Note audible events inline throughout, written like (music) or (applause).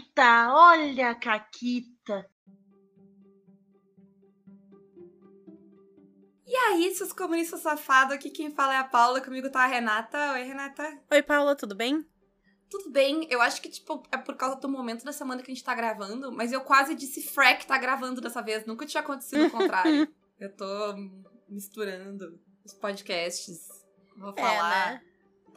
Caquita, olha a Caquita. E aí, seus comunistas safados, aqui quem fala é a Paula, comigo tá a Renata. Oi, Renata. Oi, Paula, tudo bem? Tudo bem, eu acho que, tipo, é por causa do momento da semana que a gente tá gravando, mas eu quase disse Frack tá gravando dessa vez, nunca tinha acontecido o (laughs) contrário. eu tô misturando os podcasts, vou É, falar, né?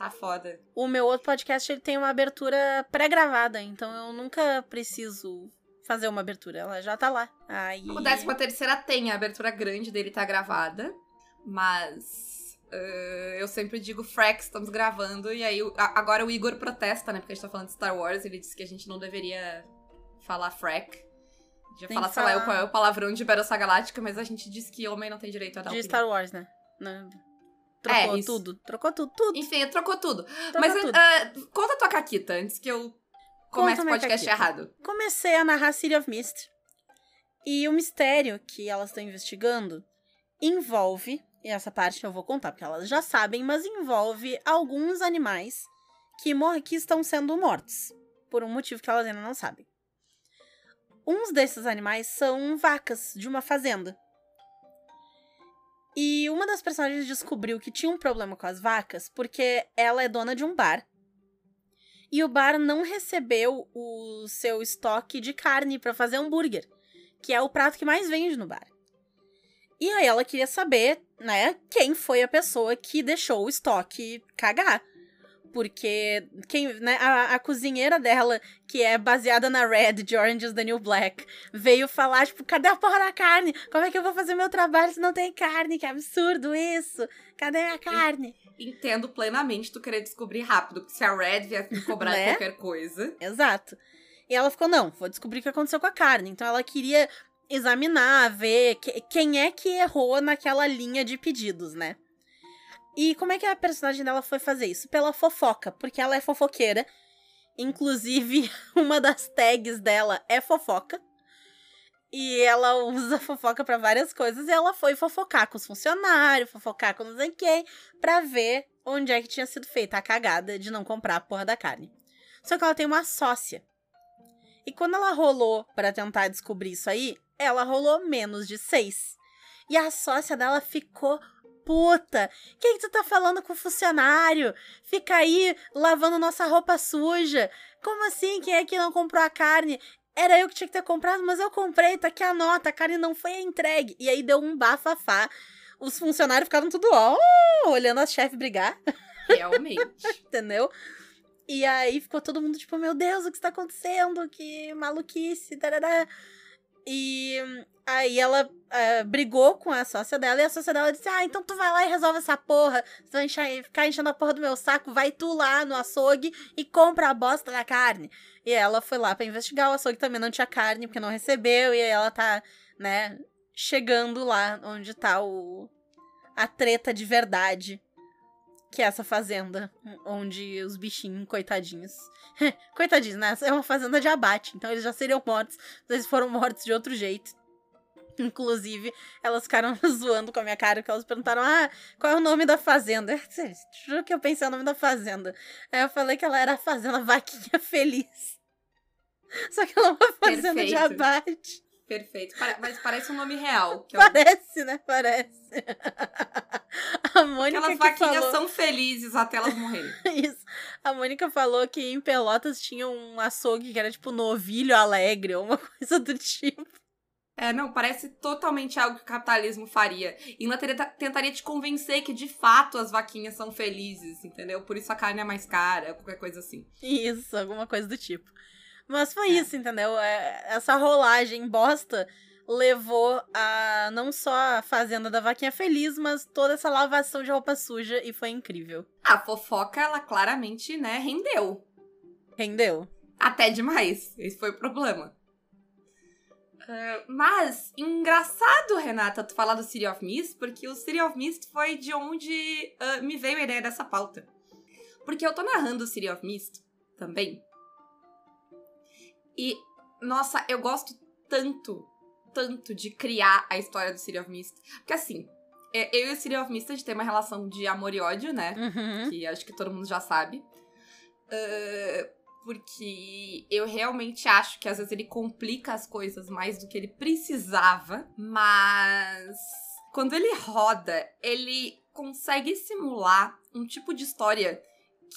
Tá foda. O meu outro podcast ele tem uma abertura pré-gravada, então eu nunca preciso fazer uma abertura, ela já tá lá. Aí... O 13 terceira tem, a abertura grande dele tá gravada, mas eh, eu sempre digo Frack, estamos gravando, e aí a- agora o Igor protesta, né, porque a gente tá falando de Star Wars, ele disse que a gente não deveria falar Frack. Tem falar, sei lá, falar- eu qual é o palavrão de Battlestar Galáctica, mas a gente disse que homem não tem direito a dar De opinião. Star Wars, né? Né? Trocou É, tudo. Trocou tudo, tudo. Enfim, trocou tudo. Trocou mas tudo. ah, conta a tua caquita, antes que eu comece o podcast errado. Comecei a narrar City of Mist. E o mistério que elas estão investigando envolve, e essa parte eu vou contar porque elas já sabem, mas envolve alguns animais que, que estão sendo mortos. Por um motivo que elas ainda não sabem. Uns desses animais são vacas de uma fazenda. E uma das personagens descobriu que tinha um problema com as vacas porque ela é dona de um bar. E o bar não recebeu o seu estoque de carne pra fazer hambúrguer, que é o prato que mais vende no bar. E aí ela queria saber, né, quem foi a pessoa que deixou o estoque cagar. Porque quem, né, a, a cozinheira dela, que é baseada na Red de Orange is the New Black, veio falar, tipo, cadê a porra da carne? Como é que eu vou fazer meu trabalho se não tem carne? Que absurdo isso! Cadê a carne? Entendo plenamente tu querer descobrir rápido, porque se a Red viesse me cobrar Né? qualquer coisa. Exato. E ela ficou, não, vou descobrir o que aconteceu com a carne. Então ela queria examinar, ver que- quem é que errou naquela linha de pedidos, né? E como é que a personagem dela foi fazer isso? Pela fofoca, porque ela é fofoqueira. Inclusive, (laughs) uma das tags dela é fofoca. E ela usa fofoca pra várias coisas. E ela foi fofocar com os funcionários, fofocar com não sei quem, pra ver onde é que tinha sido feita a cagada de não comprar a porra da carne. Só que ela tem uma sócia. E quando ela rolou pra tentar descobrir isso aí, ela rolou menos de seis. E a sócia dela ficou puta. Quem que tu tá falando com o funcionário? Fica aí lavando nossa roupa suja. Como assim? Quem é que não comprou a carne? Era eu que tinha que ter comprado, mas eu comprei, tá aqui a nota, a carne não foi entregue. E aí deu um bafafá. Os funcionários ficaram tudo, ó, olhando a chefe brigar Realmente. (laughs) entendeu? E aí ficou todo mundo tipo, meu Deus, o que está acontecendo? Que maluquice, tarará. E aí ela ah, brigou com a sócia dela e a sócia dela disse: Ah, então tu vai lá e resolve essa porra. Você vai ficar enchendo a porra do meu saco, vai tu lá no açougue e compra a bosta da carne. E ela foi lá pra investigar, o açougue também não tinha carne, porque não recebeu, e aí ela tá, né, chegando lá onde tá o. a treta de verdade que é essa fazenda, onde os bichinhos, coitadinhos. (laughs) coitadinhos, né? É uma fazenda de abate, então eles já seriam mortos, eles foram mortos de outro jeito. Inclusive, elas ficaram (laughs) zoando com a minha cara, porque elas perguntaram: Ah, qual é o nome da fazenda? Eu Juro que eu pensei o nome da fazenda. Aí eu falei que ela era a Fazenda Vaquinha Feliz. (laughs) Só que ela é uma fazenda de Perfeito. abate. Perfeito. Mas parece um nome real. Que é o- Parece, né? Parece. A Mônica Aquelas que vaquinhas falou... são felizes até elas morrerem. (laughs) Isso. A Mônica falou que em Pelotas tinha um açougue que era tipo novilho alegre ou uma (laughs) coisa do tipo. É, não, parece totalmente algo que o capitalismo faria. E ela tentaria te convencer que de fato as vaquinhas são felizes, entendeu? Por isso a carne é mais cara, qualquer coisa assim. Isso, alguma coisa do tipo. Mas foi É. isso, entendeu? É, essa rolagem bosta levou a não só a fazenda da vaquinha feliz, mas toda essa lavação de roupa suja e foi incrível. A fofoca, ela claramente, né, rendeu. Rendeu? Até demais. Esse foi o problema. Ah, mas, engraçado, Renata, tu falar do City of Mist, porque o City of Mist foi de onde ah, me veio a ideia dessa pauta. Porque eu tô narrando o City of Mist também. E, nossa, eu gosto tanto, tanto de criar a história do City of Mist. Porque assim, é, eu e o City of Mist, a gente tem uma relação de amor e ódio, né? Uhum. que acho que todo mundo já sabe. Ah, porque eu realmente acho que às vezes ele complica as coisas mais do que ele precisava, mas quando ele roda, ele consegue simular um tipo de história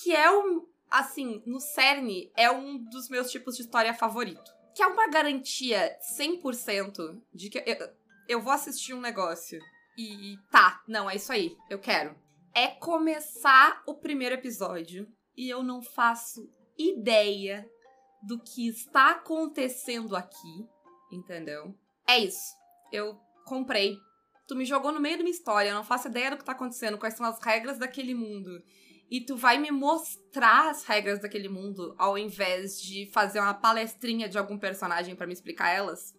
que é um, assim, no cerne, é um dos meus tipos de história favorito. Que é uma garantia 100% de que eu, eu vou assistir um negócio e tá, não, é isso aí, eu quero. É começar o primeiro episódio e eu não faço ideia do que está acontecendo aqui, entendeu? É isso. Eu comprei. Tu me jogou no meio de uma história, eu não faço ideia do que tá acontecendo, quais são as regras daquele mundo. E tu vai me mostrar as regras daquele mundo ao invés de fazer uma palestrinha de algum personagem para me explicar elas.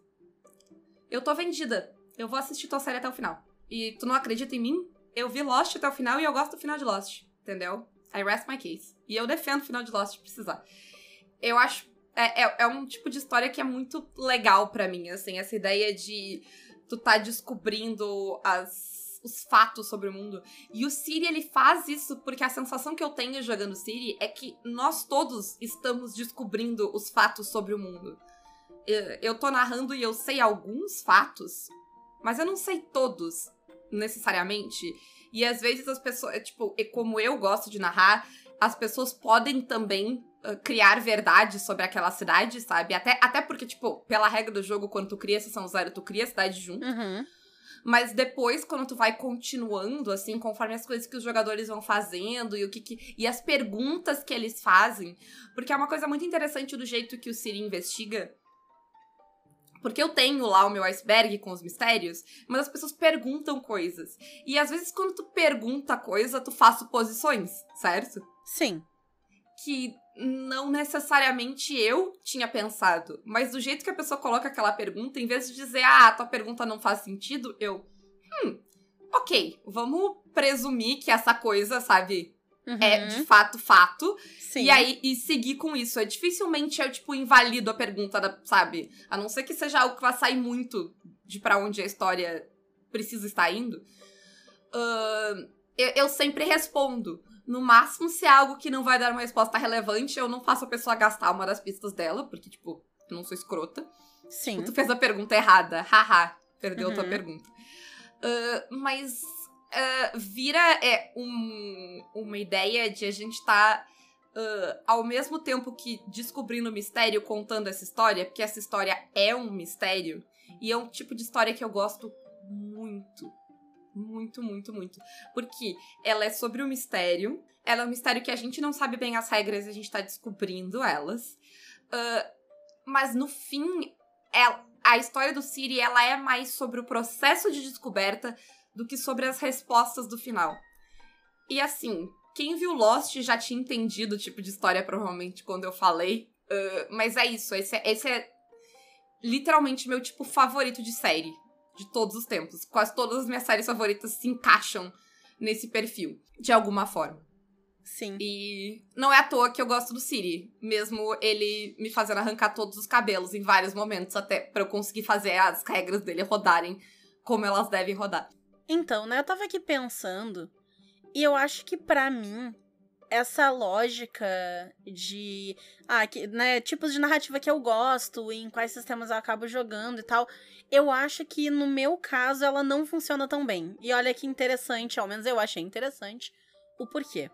Eu tô vendida. Eu vou assistir tua série até o final. E tu não acredita em mim? Eu vi Lost até o final e eu gosto do final de Lost, entendeu? I rest my case. E eu defendo o final de Lost se precisar. Eu acho. É, é, é um tipo de história que é muito legal para mim, assim, essa ideia de tu tá descobrindo as, os fatos sobre o mundo. E o Siri, ele faz isso porque a sensação que eu tenho jogando Siri é que nós todos estamos descobrindo os fatos sobre o mundo. Eu, tô narrando e eu sei alguns fatos, mas eu não sei todos, necessariamente. E às vezes as pessoas, é, tipo, como eu gosto de narrar, as pessoas podem também uh, criar verdade sobre aquela cidade, sabe? Até, até porque, tipo, pela regra do jogo, quando tu cria sessão zero, tu cria a cidade junto. Uhum. Mas depois, quando tu vai continuando, assim, conforme as coisas que os jogadores vão fazendo e o que, que, e as perguntas que eles fazem, porque é uma coisa muito interessante do jeito que o Siri investiga. Porque eu tenho lá o meu iceberg com os mistérios, mas as pessoas perguntam coisas. E às vezes, quando tu pergunta coisa, tu faz suposições, certo? Sim. Que não necessariamente eu tinha pensado, mas do jeito que a pessoa coloca aquela pergunta, em vez de dizer, ah, tua pergunta não faz sentido, eu, hum, ok, vamos presumir que essa coisa, sabe, Uhum. é de fato fato. Sim. E aí, e seguir com isso. É dificilmente eu, tipo, invalido a pergunta, da, sabe? A não ser que seja algo que vai sair muito de para onde a história precisa estar indo. Uh, eu, eu sempre respondo. No máximo, se é algo que não vai dar uma resposta relevante, eu não faço a pessoa gastar uma das pistas dela, porque, tipo, eu não sou escrota. Sim. Tu fez a pergunta errada. Haha, perdeu Uhum. tua pergunta. Uh, mas uh, vira é, um, uma ideia de a gente tá. uh, ao mesmo tempo que descobrindo o mistério, contando essa história, porque essa história é um mistério, e é um tipo de história que eu gosto muito. Muito, muito, muito. Porque ela é sobre o mistério, ela é um mistério que a gente não sabe bem as regras e a gente tá descobrindo elas. Uh, mas no fim, ela, a história do Siri ela é mais sobre o processo de descoberta do que sobre as respostas do final. E assim, quem viu Lost já tinha entendido o tipo de história, provavelmente, quando eu falei. Uh, mas é isso, esse é, esse é literalmente meu tipo favorito de série de todos os tempos. Quase todas as minhas séries favoritas se encaixam nesse perfil, de alguma forma. Sim. E não é à toa que eu gosto do Siri, mesmo ele me fazendo arrancar todos os cabelos em vários momentos, até pra eu conseguir fazer as regras dele rodarem como elas devem rodar. Então, né, eu tava aqui pensando, e eu acho que pra mim, essa lógica de. Ah, que, né, tipos de narrativa que eu gosto, em quais sistemas eu acabo jogando e tal, eu acho que no meu caso ela não funciona tão bem. E olha que interessante, ao menos eu achei interessante, o porquê.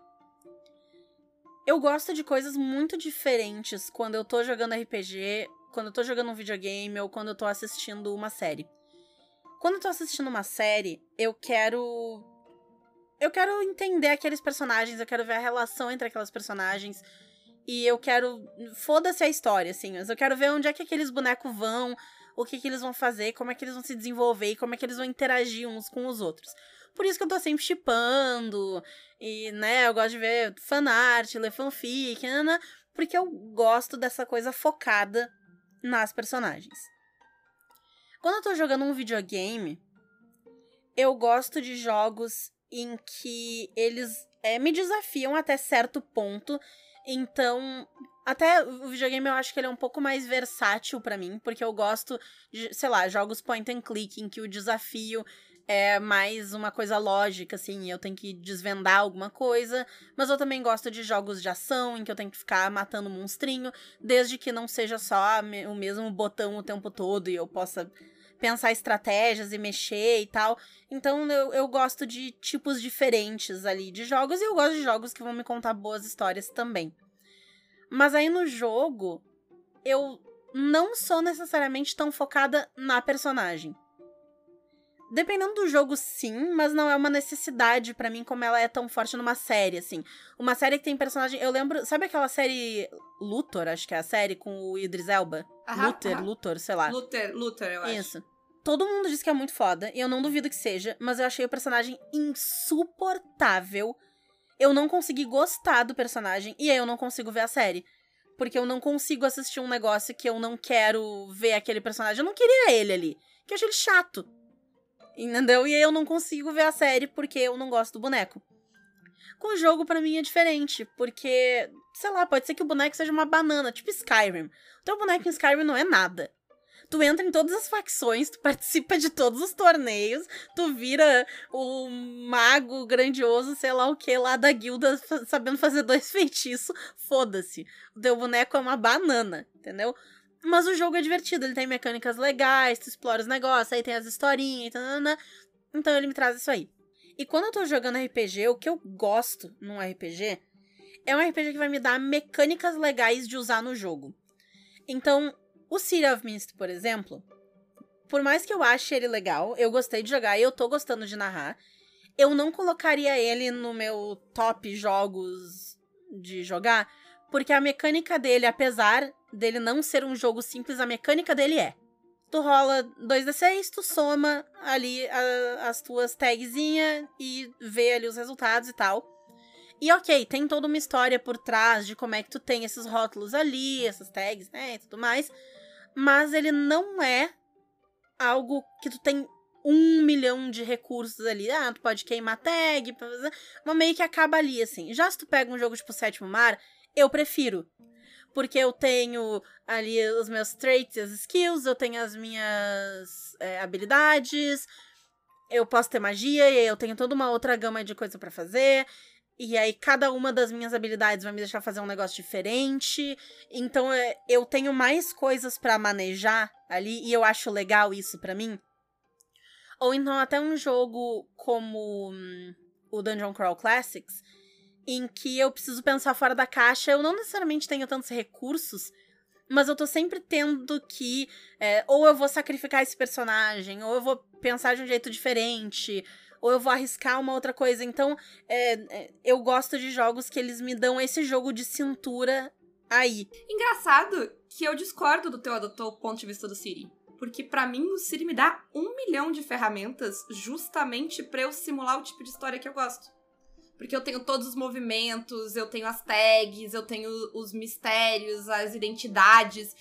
Eu gosto de coisas muito diferentes quando eu tô jogando RPG, quando eu tô jogando um videogame ou quando eu tô assistindo uma série. Quando eu tô assistindo uma série, eu quero. Eu quero entender aqueles personagens, eu quero ver a relação entre aquelas personagens. E eu quero. Foda-se a história, assim, mas eu quero ver onde é que aqueles bonecos vão, o que, que eles vão fazer, como é que eles vão se desenvolver e como é que eles vão interagir uns com os outros. Por isso que eu tô sempre chipando. E, né, eu gosto de ver fanart, ler fanfic, né, né, porque eu gosto dessa coisa focada nas personagens. Quando eu tô jogando um videogame, eu gosto de jogos em que eles é, me desafiam até certo ponto. Então, até o videogame eu acho que ele é um pouco mais versátil pra mim, porque eu gosto de, sei lá, jogos point and click em que o desafio é mais uma coisa lógica, assim, eu tenho que desvendar alguma coisa, mas eu também gosto de jogos de ação em que eu tenho que ficar matando monstrinho, desde que não seja só o mesmo botão o tempo todo e eu possa pensar estratégias e mexer e tal. Então eu, eu gosto de tipos diferentes ali de jogos e eu gosto de jogos que vão me contar boas histórias também. Mas aí no jogo, eu não sou necessariamente tão focada na personagem. Dependendo do jogo, sim, mas não é uma necessidade para mim como ela é tão forte numa série, assim. Uma série que tem personagem. Eu lembro. Sabe aquela série Luthor, acho que é a série, com o Idris Elba? Aham, Luther, aham. Luthor, sei lá. Luther, Luther, eu acho. Isso. Todo mundo diz que é muito foda, e eu não duvido que seja, mas eu achei o personagem insuportável. Eu não consegui gostar do personagem, e aí eu não consigo ver a série. Porque eu não consigo assistir um negócio que eu não quero ver aquele personagem. Eu não queria ele ali. Que eu achei ele chato. Entendeu? E eu não consigo ver a série porque eu não gosto do boneco. Com o jogo, pra mim, é diferente. Porque, sei lá, pode ser que o boneco seja uma banana, tipo Skyrim. O teu boneco em Skyrim não é nada. Tu entra em todas as facções, tu participa de todos os torneios, tu vira o mago grandioso, sei lá o que, lá da guilda, sabendo fazer dois (laughs) feitiços. Foda-se. O teu boneco é uma banana, entendeu? Mas o jogo é divertido, ele tem mecânicas legais, tu explora os negócios, aí tem as historinhas, tanana. então ele me traz isso aí. E quando eu tô jogando RPG, o que eu gosto num RPG é um RPG que vai me dar mecânicas legais de usar no jogo. Então, o City of Mist, por exemplo, por mais que eu ache ele legal, eu gostei de jogar e eu tô gostando de narrar, eu não colocaria ele no meu top jogos de jogar, porque a mecânica dele, apesar dele não ser um jogo simples, a mecânica dele é. Tu rola 2d6, tu soma ali a- as tuas tagzinhas e vê ali os resultados e tal. E ok, tem toda uma história por trás de como é que tu tem esses rótulos ali, essas tags, né, e tudo mais. Mas ele não é algo que tu tem um milhão de recursos ali. Ah, tu pode queimar tag, mas meio que acaba ali, assim. Já se tu pega um jogo tipo Sétimo Mar, eu prefiro. Porque eu tenho ali os meus traits, as skills, eu tenho as minhas é, habilidades, eu posso ter magia, e eu tenho toda uma outra gama de coisa pra fazer. E aí, cada uma das minhas habilidades vai me deixar fazer um negócio diferente. Então, é, eu tenho mais coisas pra manejar ali, e eu acho legal isso pra mim. Ou então, até um jogo como hum, o Dungeon Crawl Classics, em que eu preciso pensar fora da caixa. Eu não necessariamente tenho tantos recursos, mas eu tô sempre tendo que. é, ou eu vou sacrificar esse personagem, ou eu vou pensar de um jeito diferente, ou eu vou arriscar uma outra coisa. Então, é, é, eu gosto de jogos que eles me dão esse jogo de cintura aí. Engraçado que eu discordo do teu, do teu ponto de vista do Siri. Porque pra mim o Siri me dá um milhão de ferramentas justamente pra eu simular o tipo de história que eu gosto. Porque eu tenho todos os movimentos, eu tenho as tags, eu tenho os mistérios, as identidades.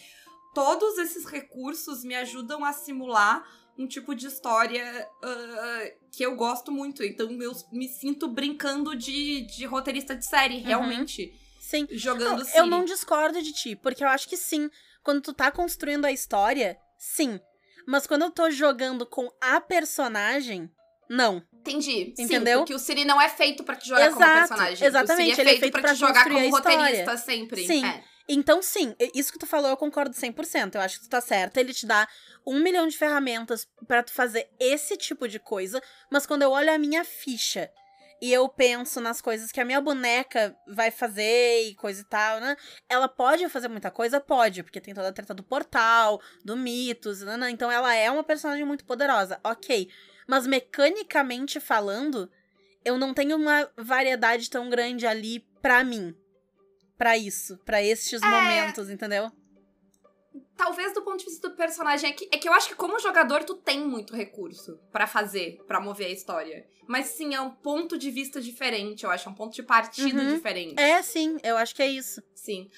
Todos esses recursos me ajudam a simular um tipo de história ah, que eu gosto muito. Então eu me sinto brincando de, de roteirista de série, realmente. Sim. Jogando Não, eu não discordo de ti, porque eu acho que sim. Quando tu tá construindo a história, sim. Mas quando eu tô jogando com a personagem, não. Entendi. Entendeu? Sim, porque o Siri não é feito pra te jogar como Exato, personagem. exatamente, O Siri é ele é feito, feito pra, te jogar como roteirista sempre. Sim. É. Então, sim, isso que tu falou eu concordo 100%. Eu acho que tu tá certa. Ele te dá um milhão de ferramentas pra tu fazer esse tipo de coisa, mas quando eu olho a minha ficha e eu penso nas coisas que a minha boneca vai fazer e coisa e tal, né? Ela pode fazer muita coisa? Pode, porque tem toda a treta do portal, do mitos, né? então ela é uma personagem muito poderosa, ok. Mas mecanicamente falando, eu não tenho uma variedade tão grande ali pra mim. Pra isso, pra estes É. momentos, entendeu? Talvez do ponto de vista do personagem, é que, é que eu acho que como jogador tu tem muito recurso pra fazer, pra mover a história. Mas sim, é um ponto de vista diferente, eu acho. É um ponto de partida Uhum. diferente. É, sim, eu acho que é isso. Sim.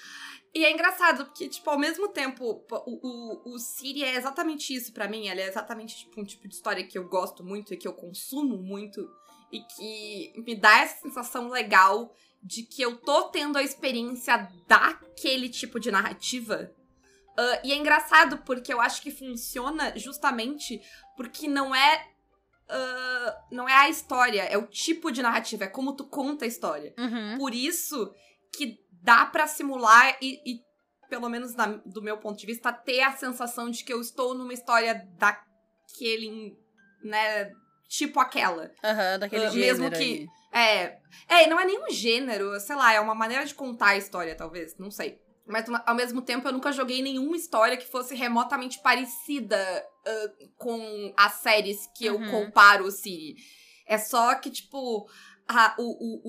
E é engraçado, porque, tipo, ao mesmo tempo, o, o, o Siri é exatamente isso pra mim. Ele é exatamente tipo, um tipo de história que eu gosto muito e que eu consumo muito. E que me dá essa sensação legal de que eu tô tendo a experiência daquele tipo de narrativa. Ah, e é engraçado porque eu acho que funciona justamente porque não é uh, não é a história, é o tipo de narrativa, é como tu conta a história. Uhum. Por isso que dá pra simular e, e, pelo menos na, do meu ponto de vista, ter a sensação de que eu estou numa história daquele, né, tipo aquela. Aham, daquele Uh, gênero mesmo que- aí. É, é, não é nenhum gênero, sei lá, é uma maneira de contar a história, talvez, não sei. Mas ao mesmo tempo eu nunca joguei nenhuma história que fosse remotamente parecida ah, com as séries que eu Uhum. comparo o Siri. É só que, tipo, a, o, o,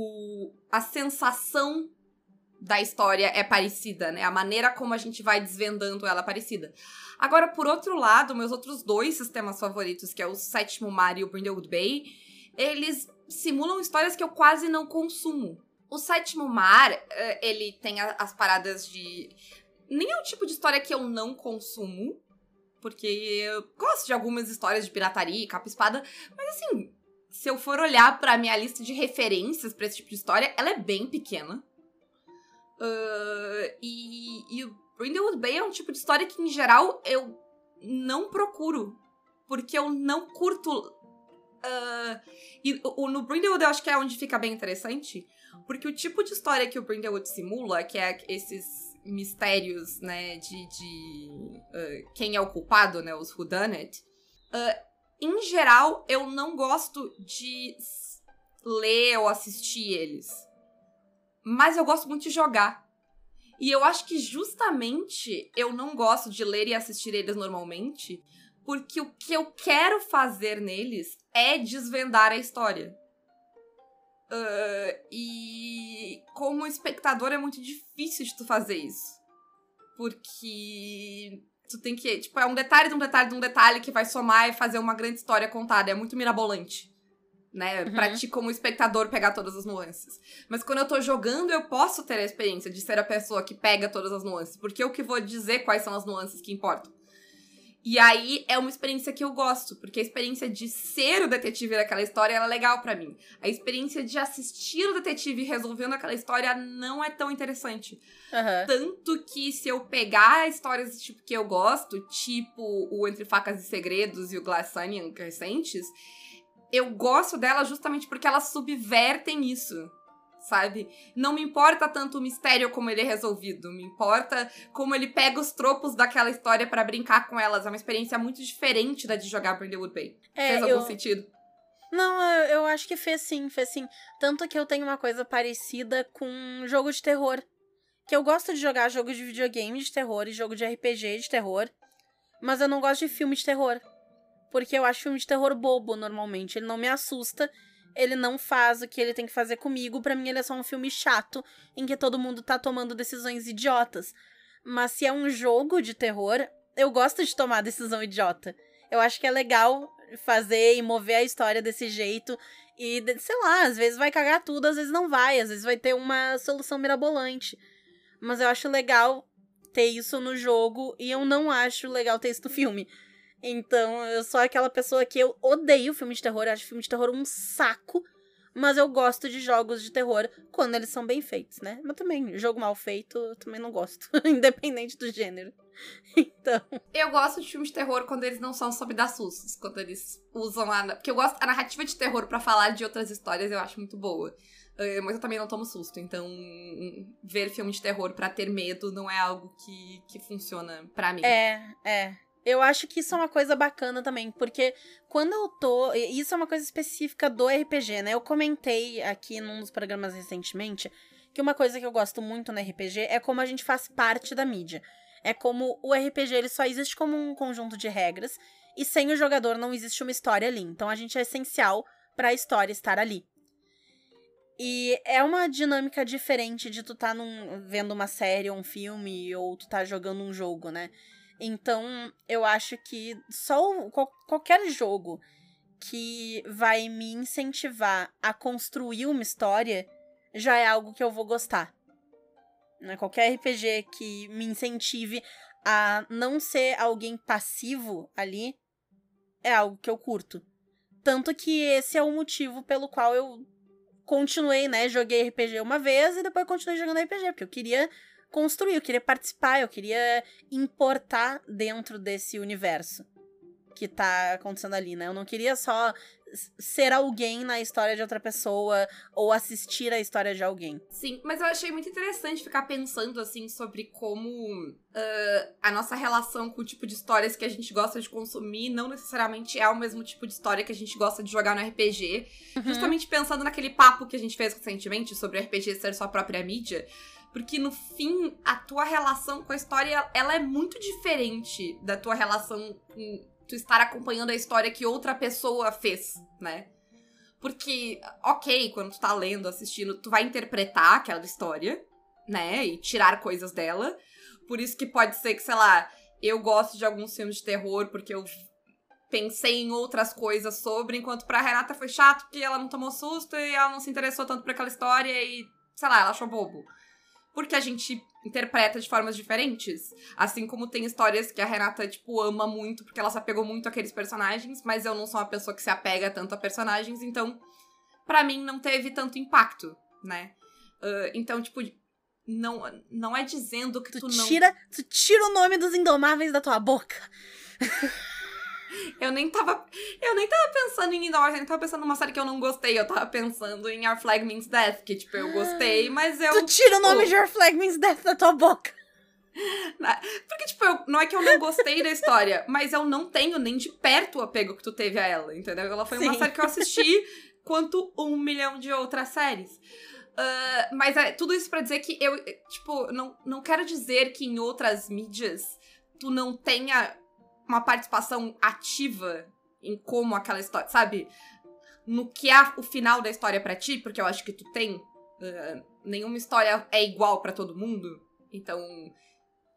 o- a sensação da história é parecida, né? A maneira como a gente vai desvendando ela é parecida. Agora, por outro lado, meus outros dois sistemas favoritos, que é o Sétimo Mar e o Brindlewood Bay, eles simulam histórias que eu quase não consumo. O Sétimo Mar, eh, ele tem as paradas de. Nem é o tipo de história que eu não consumo, porque eu gosto de algumas histórias de pirataria e capa-espada, mas assim, se eu for olhar pra minha lista de referências pra esse tipo de história, ela é bem pequena. Ah, e, e o Brindlewood Bay é um tipo de história que, em geral, eu não procuro. Porque eu não curto. ah, e o, no Brindlewood eu acho que é onde fica bem interessante. Porque o tipo de história que o Brindlewood simula, que é esses mistérios, né, de, de ah, quem é o culpado, né, os whodunit, ah, em geral, eu não gosto de ler ou assistir eles. Mas eu gosto muito de jogar. E eu acho que justamente eu não gosto de ler e assistir eles normalmente, porque o que eu quero fazer neles é desvendar a história. Ah, e como espectador é muito difícil de tu fazer isso. Porque tu tem que. Tipo, é um detalhe de um detalhe de um detalhe que vai somar e fazer uma grande história contada. É muito mirabolante. Né? Uhum. Pra ti, como espectador, pegar todas as nuances. Mas quando eu tô jogando, eu posso ter a experiência de ser a pessoa que pega todas as nuances. Porque eu que vou dizer quais são as nuances que importam. E aí é uma experiência que eu gosto, porque a experiência de ser o detetive daquela história é legal pra mim. A experiência de assistir o detetive resolvendo aquela história não é tão interessante. Aham. Tanto que se eu pegar histórias do tipo que eu gosto, tipo o Entre Facas e Segredos e o Glass Onion recentes, eu gosto delas justamente porque elas subvertem isso. Sabe? Não me importa tanto o mistério como ele é resolvido, me importa como ele pega os tropos daquela história pra brincar com elas. É uma experiência muito diferente da de jogar Brindlewood Bay. É, Fez eu, algum sentido? Não, eu, eu acho que fez sim, fez sim. Tanto que eu tenho uma coisa parecida com jogo de terror. Que eu gosto de jogar jogo de videogame de terror e jogo de RPG de terror. Mas eu não gosto de filme de terror. Porque eu acho filme de terror bobo normalmente. Ele não me assusta. Ele não faz o que ele tem que fazer comigo. Pra mim, ele é só um filme chato em que todo mundo tá tomando decisões idiotas. Mas se é um jogo de terror, eu gosto de tomar decisão idiota. Eu acho que é legal fazer e mover a história desse jeito. E, sei lá, às vezes vai cagar tudo, às vezes não vai, às vezes vai ter uma solução mirabolante. Mas eu acho legal ter isso no jogo e eu não acho legal ter isso no filme. Então, eu sou aquela pessoa que eu odeio filme de terror, eu acho filme de terror um saco. Mas eu gosto de jogos de terror quando eles são bem feitos, né? Mas também, jogo mal feito, eu também não gosto, (laughs) independente do gênero. (laughs) Então, Eu gosto de filmes de terror quando eles não são sobre dar sustos, quando eles usam a. Porque eu gosto. A narrativa de terror pra falar de outras histórias eu acho muito boa. Eh, Mas eu também não tomo susto, então ver filme de terror pra ter medo não é algo que, que funciona pra mim. É, é. Eu acho que isso é uma coisa bacana também, porque quando eu tô. Isso é uma coisa específica do RPG, né? Eu comentei aqui num dos programas recentemente que uma coisa que eu gosto muito no RPG é como a gente faz parte da mídia. É como o RPG ele só existe como um conjunto de regras e sem o jogador não existe uma história ali. Então a gente é essencial pra história estar ali. E é uma dinâmica diferente de tu tá num, vendo uma série ou um filme ou tu tá jogando um jogo, né? Então, eu acho que só o- qual- qualquer jogo que vai me incentivar a construir uma história já é algo que eu vou gostar. Né? Qualquer RPG que me incentive a não ser alguém passivo ali é algo que eu curto. Tanto que esse é o motivo pelo qual eu continuei, né? Joguei RPG uma vez e depois continuei jogando RPG, porque eu queria construir, eu queria participar, eu queria importar dentro desse universo que tá acontecendo ali, né? Eu não queria só ser alguém na história de outra pessoa ou assistir a história de alguém. Sim, mas eu achei muito interessante ficar pensando assim sobre como uh, a nossa relação com o tipo de histórias que a gente gosta de consumir não necessariamente é o mesmo tipo de história que a gente gosta de jogar no RPG. Uhum. Justamente pensando naquele papo que a gente fez recentemente sobre o RPG ser sua própria mídia. Porque no fim, a tua relação com a história, ela é muito diferente da tua relação com tu estar acompanhando a história que outra pessoa fez, né? Porque, ok, quando tu tá lendo, assistindo, tu vai interpretar aquela história, né? E tirar coisas dela. Por isso que pode ser que, sei lá, eu gosto de alguns filmes de terror porque eu pensei em outras coisas sobre, enquanto pra Renata foi chato porque ela não tomou susto e ela não se interessou tanto por aquela história e, sei lá, ela achou bobo porque a gente interpreta de formas diferentes. Assim como tem histórias que a Renata, tipo, ama muito, porque ela se apegou muito àqueles personagens, mas eu não sou uma pessoa que se apega tanto a personagens, então, para mim, não teve tanto impacto, né? Uh, então, tipo, não, não é dizendo que tu, tu não. Tira, tu tira o nome dos Indomáveis da tua boca. (laughs) Eu nem tava. Eu nem tava pensando em Indoors, eu nem tava pensando numa série que eu não gostei. Eu tava pensando em Our Flag Means Death, que, tipo, eu gostei, mas eu. Tu tira o nome de Our Flag Means Death da tua boca. Porque, tipo, eu, não é que eu não gostei da história, (laughs) mas eu não tenho nem de perto o apego que tu teve a ela, entendeu? Ela foi Sim. uma série que eu assisti (laughs) quanto um milhão de outras séries. Uh, mas é tudo isso para dizer que eu, tipo, não, não quero dizer que em outras mídias tu não tenha uma participação ativa em como aquela história, sabe? No que é o final da história para ti, porque eu acho que tu tem. Uh, nenhuma história é igual para todo mundo. Então,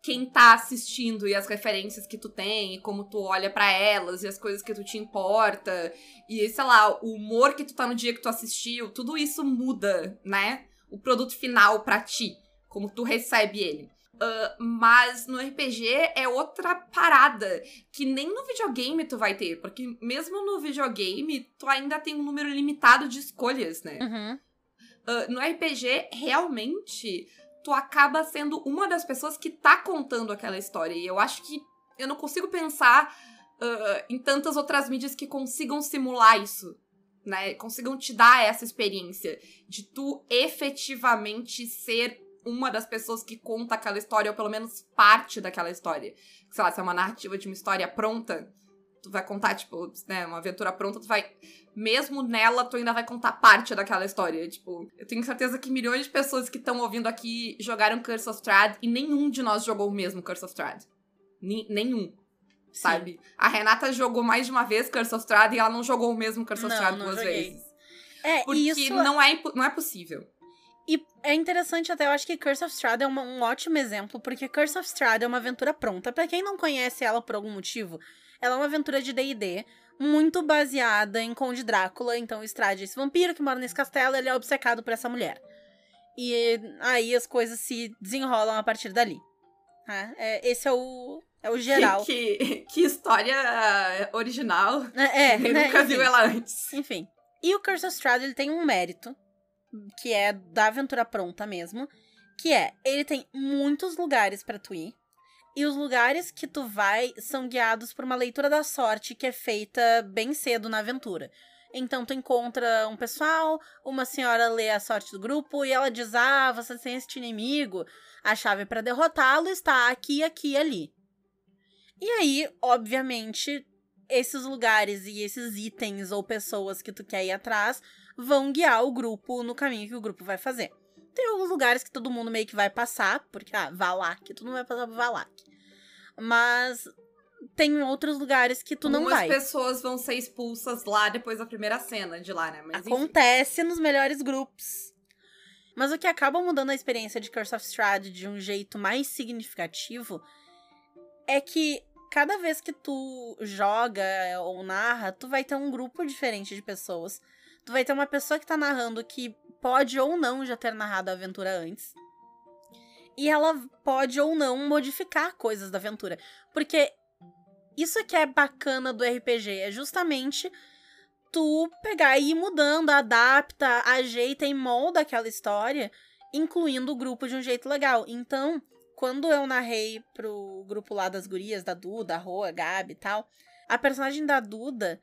quem tá assistindo e as referências que tu tem, e como tu olha para elas, e as coisas que tu te importa, e sei lá, o humor que tu tá no dia que tu assistiu, tudo isso muda, né? O produto final para ti, como tu recebe ele. Uh, mas no RPG é outra parada que nem no videogame tu vai ter, porque mesmo no videogame tu ainda tem um número limitado de escolhas, né? Uhum. Uh, no RPG, realmente, tu acaba sendo uma das pessoas que tá contando aquela história. E eu acho que eu não consigo pensar uh, em tantas outras mídias que consigam simular isso. Né, consigam te dar essa experiência de tu efetivamente ser uma das pessoas que conta aquela história, ou pelo menos parte daquela história. Sei lá, se é uma narrativa de uma história pronta, tu vai contar, tipo, né, uma aventura pronta, tu vai. Mesmo nela, tu ainda vai contar parte daquela história. Tipo, eu tenho certeza que milhões de pessoas que estão ouvindo aqui jogaram Curse of Strahd e nenhum de nós jogou o mesmo Curse of Strahd. Nenhum. Sim. Sabe? A Renata jogou mais de uma vez Curse of Strahd e ela não jogou o mesmo Curse of Strahd duas joguei. vezes. É, Porque isso... não, é, não é possível. É interessante até, eu acho que Curse of Strahd é uma, um ótimo exemplo, porque Curse of Strahd é uma aventura pronta. para quem não conhece ela por algum motivo, ela é uma aventura de D&D, muito baseada em Conde Drácula, então Strahd é esse vampiro que mora nesse castelo, ele é obcecado por essa mulher. E aí as coisas se desenrolam a partir dali. É, é esse é o, é o geral. Que, que, que história original. É, é Eu né, nunca enfim. viu ela antes. Enfim. E o Curse of Strahd, ele tem um mérito, que é da aventura pronta mesmo, que é, ele tem muitos lugares para tu ir, e os lugares que tu vai são guiados por uma leitura da sorte que é feita bem cedo na aventura. Então tu encontra um pessoal, uma senhora lê a sorte do grupo e ela diz: "Ah, você tem este inimigo, a chave para derrotá-lo está aqui, aqui e ali". E aí, obviamente, esses lugares e esses itens ou pessoas que tu quer ir atrás vão guiar o grupo no caminho que o grupo vai fazer. Tem alguns lugares que todo mundo meio que vai passar, porque, ah, Valak, tu não vai passar por Valak. Mas tem outros lugares que tu Algumas não vai. pessoas vão ser expulsas lá depois da primeira cena de lá, né? Mas, Acontece enfim. nos melhores grupos. Mas o que acaba mudando a experiência de Curse of Strahd de um jeito mais significativo é que cada vez que tu joga ou narra, tu vai ter um grupo diferente de pessoas tu vai ter uma pessoa que tá narrando que pode ou não já ter narrado a aventura antes. E ela pode ou não modificar coisas da aventura. Porque isso que é bacana do RPG, é justamente tu pegar e ir mudando, adapta, ajeita e molda aquela história, incluindo o grupo de um jeito legal. Então, quando eu narrei pro grupo lá das gurias, da Duda, a Roa, a Gabi e tal, a personagem da Duda,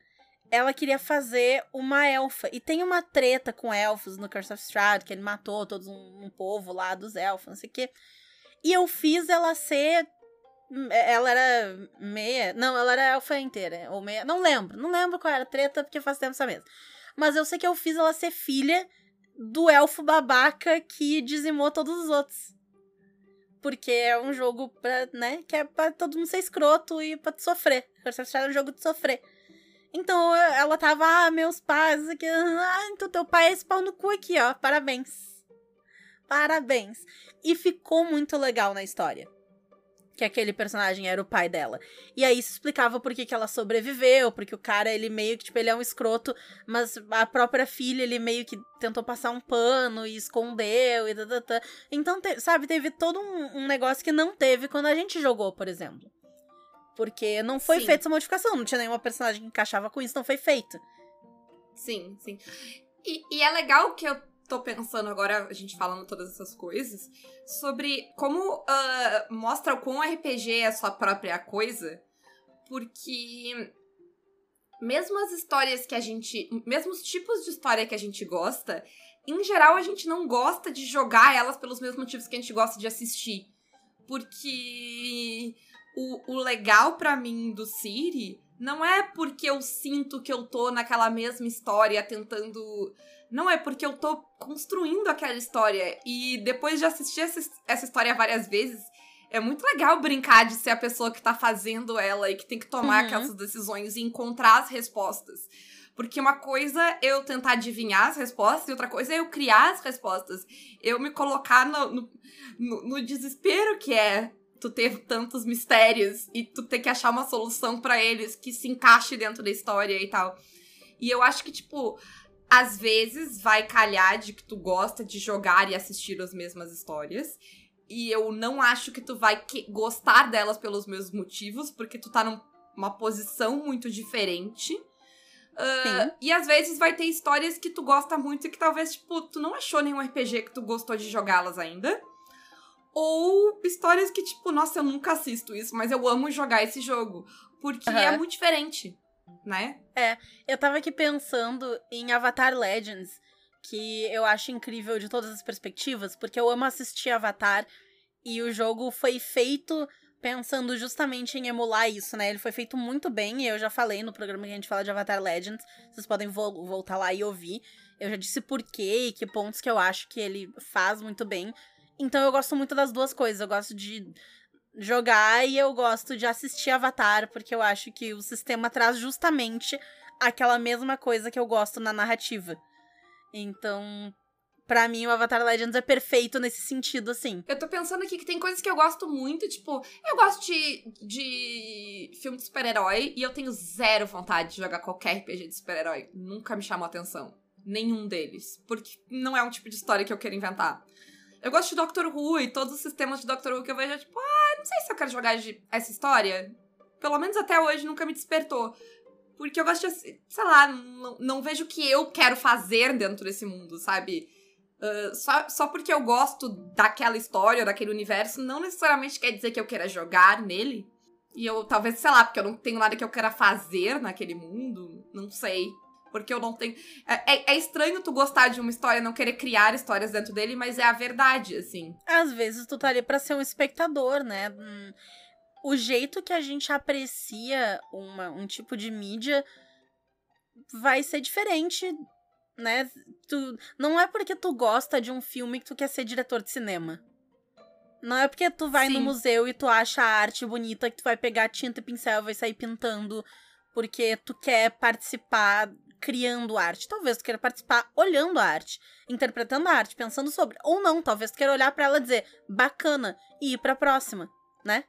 ela queria fazer uma elfa. E tem uma treta com elfos no Curse of Strahd, que ele matou todo um, um povo lá dos elfos, não sei o quê. E eu fiz ela ser. Ela era meia. Não, ela era elfa inteira. Ou meia. Não lembro. Não lembro qual era a treta, porque faz tempo essa mesmo. Mas eu sei que eu fiz ela ser filha do elfo babaca que dizimou todos os outros. Porque é um jogo pra, né, que é pra todo mundo ser escroto e pra te sofrer. Curse of Strahd é um jogo de sofrer. Então ela tava, ah, meus pais, aqui, ah, então teu pai é esse pau no cu aqui, ó. Parabéns. Parabéns. E ficou muito legal na história. Que aquele personagem era o pai dela. E aí isso explicava por que, que ela sobreviveu, porque o cara, ele meio que, tipo, ele é um escroto, mas a própria filha, ele meio que tentou passar um pano e escondeu e tá. Então, te, sabe, teve todo um, um negócio que não teve quando a gente jogou, por exemplo. Porque não foi Sim. feita essa modificação, não tinha nenhuma personagem que encaixava com isso, não foi feito. Sim, sim. E, e é legal que eu tô pensando agora, a gente falando todas essas coisas, sobre como ah, mostra o quão RPG é a sua própria coisa, porque mesmo as histórias que a gente. Mesmo os tipos de história que a gente gosta, em geral a gente não gosta de jogar elas pelos mesmos motivos que a gente gosta de assistir. Porque o, o legal pra mim do Siri não é porque eu sinto que eu tô naquela mesma história tentando. Não é porque eu tô construindo aquela história. E depois de assistir essa, essa história várias vezes, é muito legal brincar de ser a pessoa que tá fazendo ela e que tem que tomar Uhum. aquelas decisões e encontrar as respostas. Porque uma coisa é eu tentar adivinhar as respostas e outra coisa é eu criar as respostas. Eu me colocar no, no- no desespero que é tu ter tantos mistérios e tu ter que achar uma solução pra eles que se encaixe dentro da história e tal. E eu acho que, tipo, às vezes vai calhar de que tu gosta de jogar e assistir as mesmas histórias. E eu não acho que tu vai que- gostar delas pelos mesmos motivos, porque tu tá num- numa posição muito diferente. Sim. e às vezes vai ter histórias que tu gosta muito e que talvez, tipo, tu não achou nenhum RPG que tu gostou de jogá-las ainda. Ou histórias que, tipo, nossa, eu nunca assisto isso, mas eu amo jogar esse jogo. Porque é Aham. muito diferente, né? Eu tava aqui pensando em Avatar Legends, que eu acho incrível de todas as perspectivas, porque eu amo assistir Avatar e o jogo foi feito pensando justamente em emular isso, né? Ele foi feito muito bem, e eu já falei no programa que a gente fala de Avatar Legends, vocês podem vo- voltar lá e ouvir. Eu já disse por quê e que pontos que eu acho que ele faz muito bem. Então eu gosto muito das duas coisas. Eu gosto de jogar e eu gosto de assistir Avatar, porque eu acho que o sistema traz justamente aquela mesma coisa que eu gosto na narrativa. Então, pra mim, o Avatar Legends é perfeito nesse sentido, assim. Eu tô pensando aqui que tem coisas que eu gosto muito, tipo, eu gosto de, de filme de super-herói e eu tenho zero vontade de jogar qualquer RPG de super-herói. Nunca me chamou atenção. Nenhum deles. Porque não é um tipo de história que eu quero inventar. Eu gosto de Doctor Who e todos os sistemas de Doctor Who que eu vejo, tipo, ah, não sei se eu quero jogar de- essa história. Pelo menos até hoje nunca me despertou. Porque eu gosto de, assi- sei lá, não, não vejo o que eu quero fazer dentro desse mundo, sabe? Ah, só, só porque eu gosto daquela história, daquele universo, não necessariamente quer dizer que eu queira jogar nele. E eu, talvez, sei lá, porque eu não tenho nada que eu queira fazer naquele mundo, não sei. Porque eu não tenho. É, é- é estranho tu gostar de uma história e não querer criar histórias dentro dele, mas é a verdade, assim. Às vezes tu tá ali pra ser um espectador, né? Hum, O jeito que a gente aprecia uma, um tipo de mídia vai ser diferente, né? Tu, não é porque tu gosta de um filme que tu quer ser diretor de cinema. Não é porque tu vai no Sim. museu e tu acha a arte bonita que tu vai pegar tinta e pincel e vai sair pintando porque tu quer participar criando arte. Talvez tu queira participar olhando a arte, interpretando a arte, pensando sobre. Ou não, talvez tu queira olhar pra ela e dizer bacana e ir pra próxima, né?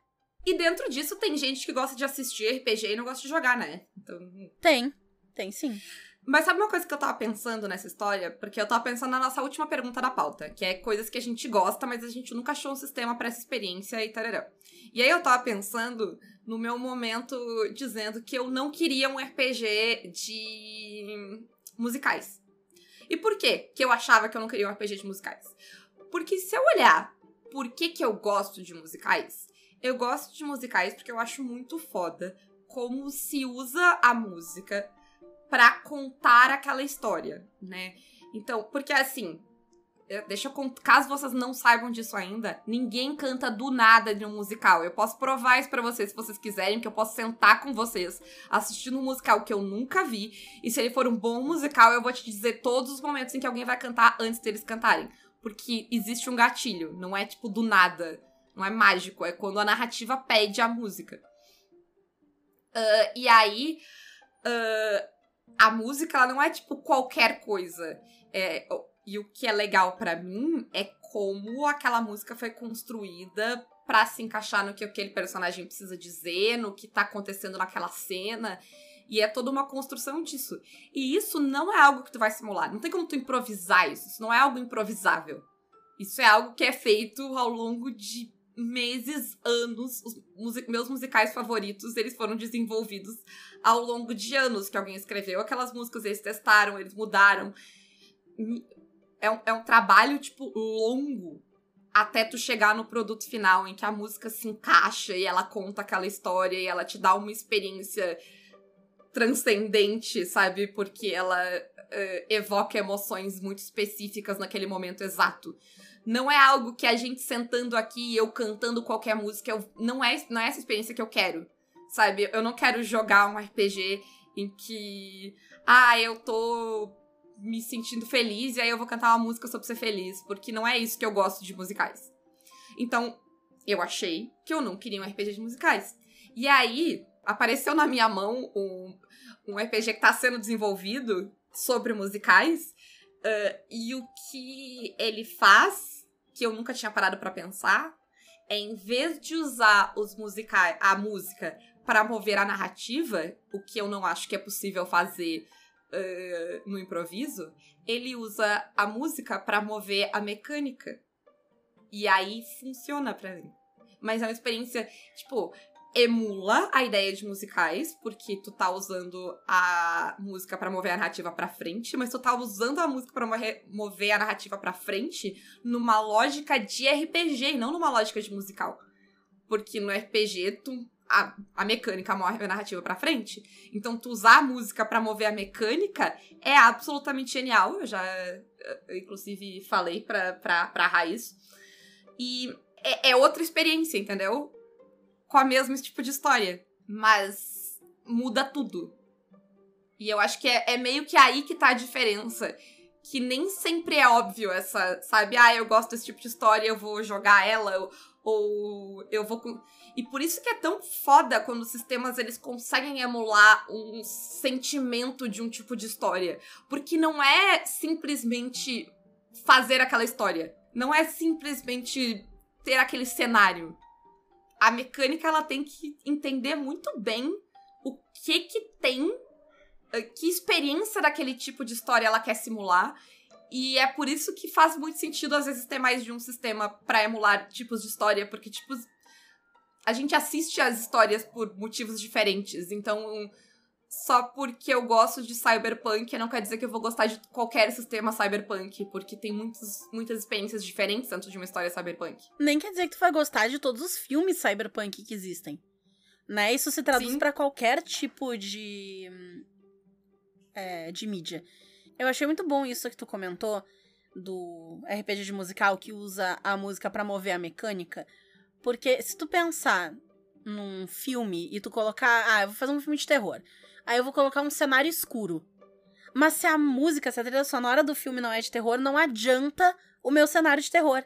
E dentro disso tem gente que gosta de assistir RPG e não gosta de jogar, né? Então. Tem, tem sim. Mas sabe uma coisa que eu tava pensando nessa história? Porque eu tava pensando na nossa última pergunta da pauta, que é coisas que a gente gosta, mas a gente nunca achou um sistema pra essa experiência e tarará. E aí eu tava pensando no meu momento dizendo que eu não queria um RPG de musicais. E por quê que eu achava que eu não queria um RPG de musicais? Porque se eu olhar por que que eu gosto de musicais, eu gosto de musicais porque eu acho muito foda como se usa a música para contar aquela história, né? Então, porque assim, deixa eu caso vocês não saibam disso ainda, ninguém canta do nada de um musical. Eu posso provar isso para vocês se vocês quiserem, que eu posso sentar com vocês assistindo um musical que eu nunca vi, e se ele for um bom musical, eu vou te dizer todos os momentos em que alguém vai cantar antes deles cantarem, porque existe um gatilho, não é tipo do nada, não é mágico, é quando a narrativa pede a música. Uh, e aí, uh, a música, ela não é tipo qualquer coisa. É, e o que é legal para mim é como aquela música foi construída para se encaixar no que aquele personagem precisa dizer, no que tá acontecendo naquela cena. E é toda uma construção disso. E isso não é algo que tu vai simular. Não tem como tu improvisar isso. Isso não é algo improvisável. Isso é algo que é feito ao longo de meses, anos. Os meus musicais favoritos, eles foram desenvolvidos ao longo de anos que alguém escreveu aquelas músicas, eles testaram, eles mudaram. É um, é um trabalho, tipo, longo até tu chegar no produto final, em que a música se encaixa e ela conta aquela história e ela te dá uma experiência transcendente, sabe? Porque ela uh, evoca emoções muito específicas naquele momento exato. Não é algo que a gente sentando aqui e eu cantando qualquer música, eu, não, é, não é essa experiência que eu quero, sabe? Eu não quero jogar um RPG em que, ah, eu tô me sentindo feliz e aí eu vou cantar uma música sobre ser feliz, porque não é isso que eu gosto de musicais. Então, eu achei que eu não queria um RPG de musicais. E aí, apareceu na minha mão um, um RPG que tá sendo desenvolvido sobre musicais. Uh, e o que ele faz, que eu nunca tinha parado para pensar, é em vez de usar os musicais, a música para mover a narrativa, o que eu não acho que é possível fazer uh, no improviso, ele usa a música para mover a mecânica. E aí funciona para mim. Mas é uma experiência, tipo, emula a ideia de musicais, porque tu tá usando a música para mover a narrativa para frente, mas tu tá usando a música para mover a narrativa para frente numa lógica de RPG não numa lógica de musical. Porque no RPG tu a, a mecânica move a narrativa para frente. Então, tu usar a música para mover a mecânica é absolutamente genial. Eu já, eu, inclusive, falei pra, pra, pra Raiz. E é, é outra experiência, entendeu? Com a mesma tipo de história. Mas muda tudo. E eu acho que é, é meio que aí que tá a diferença que nem sempre é óbvio essa, sabe? Ah, eu gosto desse tipo de história, eu vou jogar ela, ou eu vou. E por isso que é tão foda quando os sistemas eles conseguem emular um sentimento de um tipo de história. Porque não é simplesmente fazer aquela história. Não é simplesmente ter aquele cenário. A mecânica ela tem que entender muito bem o que que tem, eh, que experiência daquele tipo de história ela quer simular e é por isso que faz muito sentido, às vezes, ter mais de um sistema para emular tipos de história, porque, tipo, a gente assiste as histórias por motivos diferentes. Então, só porque eu gosto de cyberpunk não quer dizer que eu vou gostar de qualquer sistema cyberpunk, porque tem muitos, muitas experiências diferentes dentro de uma história cyberpunk. Nem quer dizer que tu vai gostar de todos os filmes cyberpunk que existem. Né? Isso se traduz para qualquer tipo de. É, de mídia. Eu achei muito bom isso que tu comentou do RPG de musical que usa a música para mover a mecânica. Porque se tu pensar num filme e tu colocar. Ah, eu vou fazer um filme de terror. Aí eu vou colocar um cenário escuro. Mas se a música, se a trilha sonora do filme não é de terror, não adianta o meu cenário de terror.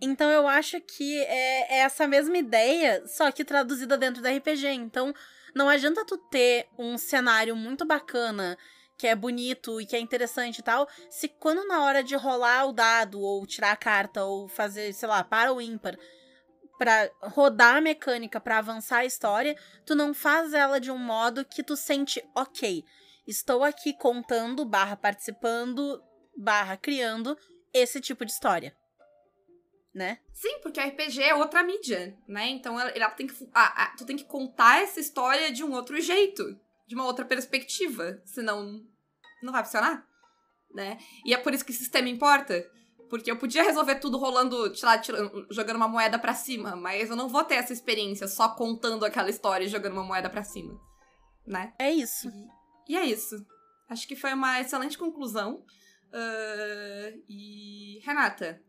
Então eu acho que é, é essa mesma ideia, só que traduzida dentro do RPG. Então não adianta tu ter um cenário muito bacana que é bonito e que é interessante e tal, se quando na hora de rolar o dado, ou tirar a carta, ou fazer, sei lá, para o ímpar, para rodar a mecânica, para avançar a história, tu não faz ela de um modo que tu sente, ok, estou aqui contando, barra participando, barra criando esse tipo de história. Né? Sim, porque RPG é outra mídia, né? Então ela, ela tem que. Tu tem que contar essa história de um outro jeito, de uma outra perspectiva. Senão não vai funcionar, né? E é por isso que o sistema importa. Porque eu podia resolver tudo rolando, sei lá, jogando uma moeda para cima, mas eu não vou ter essa experiência só contando aquela história e jogando uma moeda para cima. né? É isso. E, e é isso. Acho que foi uma excelente conclusão. Uh, e, Renata,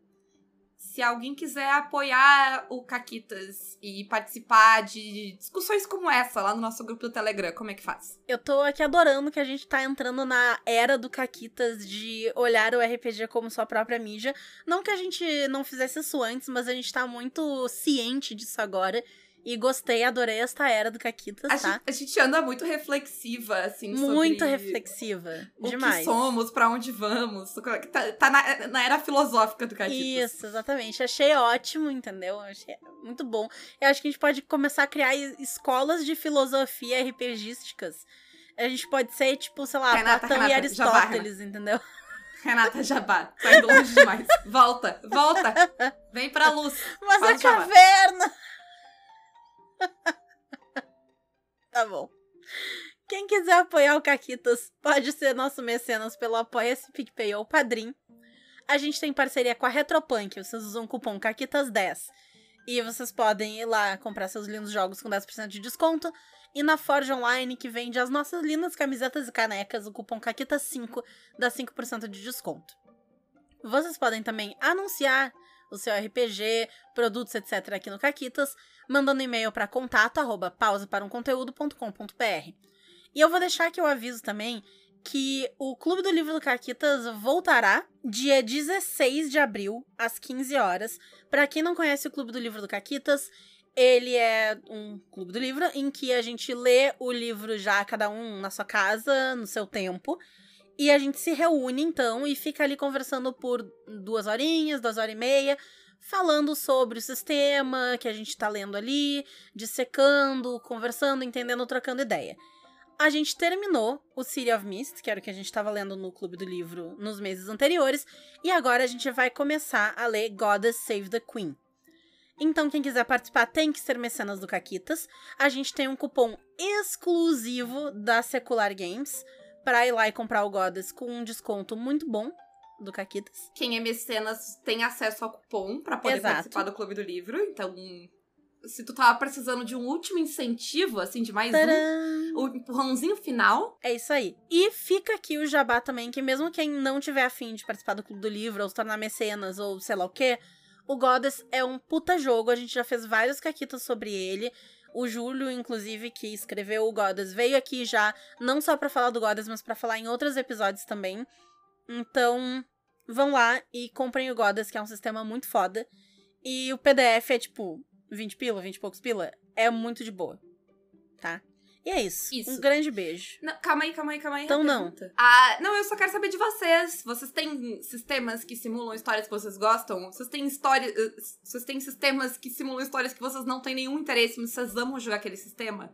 se alguém quiser apoiar o Caquitas e participar de discussões como essa lá no nosso grupo do Telegram, como é que faz? Eu tô aqui adorando que a gente tá entrando na era do Caquitas de olhar o RPG como sua própria mídia. Não que a gente não fizesse isso antes, mas a gente tá muito ciente disso agora. E gostei, adorei esta era do Caquitas, a tá? Gente, a gente anda muito reflexiva, assim, Muito reflexiva. o Demais. que somos, pra onde vamos. Tá, tá na, na, era filosófica do Caquitas. Isso, exatamente. Achei ótimo, entendeu? Achei muito bom. Eu acho que a gente pode começar a criar escolas de filosofia RPGísticas. A gente pode ser, tipo, sei lá, Renata, Platão Renata, e Aristóteles, Jabá, entendeu? Renata Jabá, sai longe demais. Volta, volta. Vem pra luz. (laughs) Mas Faz a Jabá. caverna! Tá bom. Quem quiser apoiar o Caquitas pode ser nosso mecenas pelo Apoia-se PicPay ou Padrim. A gente tem parceria com a Retropunk, vocês usam o cupom CAQUITAS10 e vocês podem ir lá comprar seus lindos jogos com 10% de desconto. E na Forge Online, que vende as nossas lindas camisetas e canecas, o cupom CAQUITAS5 dá 5% de desconto. Vocês podem também anunciar o seu RPG, produtos, etc. aqui no Caquitas, mandando e-mail para contato arroba. E eu vou deixar aqui o aviso também que o Clube do Livro do Caquitas voltará dia 16 de abril, às 15 horas. Para quem não conhece o Clube do Livro do Caquitas, ele é um clube do livro em que a gente lê o livro já cada um na sua casa, no seu tempo. E a gente se reúne, então, e fica ali conversando por duas horinhas, duas horas e meia, falando sobre o sistema que a gente tá lendo ali, dissecando, conversando, entendendo, trocando ideia. A gente terminou o City of Mist, que era o que a gente estava lendo no Clube do Livro nos meses anteriores, e agora a gente vai começar a ler Goddess Save the Queen. Então, quem quiser participar tem que ser mecenas do Caquitas. A gente tem um cupom exclusivo da Secular Games para ir lá e comprar o Goddess com um desconto muito bom do Caquitas. Quem é mecenas tem acesso ao cupom pra poder Exato. participar do Clube do Livro. Então, se tu tava precisando de um último incentivo, assim, de mais um, Tcharam! o empurrãozinho final, É isso aí. E fica aqui o jabá também, que mesmo quem não tiver afim de participar do Clube do Livro, ou se tornar mecenas, ou sei lá o quê, o Goddess é um puta jogo. A gente já fez vários caquitas sobre ele. O Júlio, inclusive, que escreveu o Goddess, veio aqui já, não só pra falar do Goddess, mas pra falar em outros episódios também. Então, vão lá e comprem o Goddess, que é um sistema muito foda. E o PDF é tipo 20 pila, 20 e poucos pila. É muito de boa. Tá? E é isso. Isso. Um grande beijo. Não, calma aí, calma aí, calma aí. Então não. Ah, não, eu só quero saber de vocês. Vocês têm sistemas que simulam histórias que vocês gostam? Vocês têm histórias. Vocês têm sistemas que simulam histórias que vocês não têm nenhum interesse, mas vocês amam jogar aquele sistema?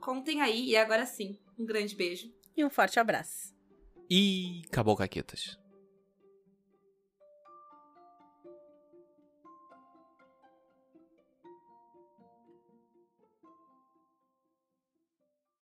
Contem aí, e agora sim. Um grande beijo. E um forte abraço. E acabou, Caquetas.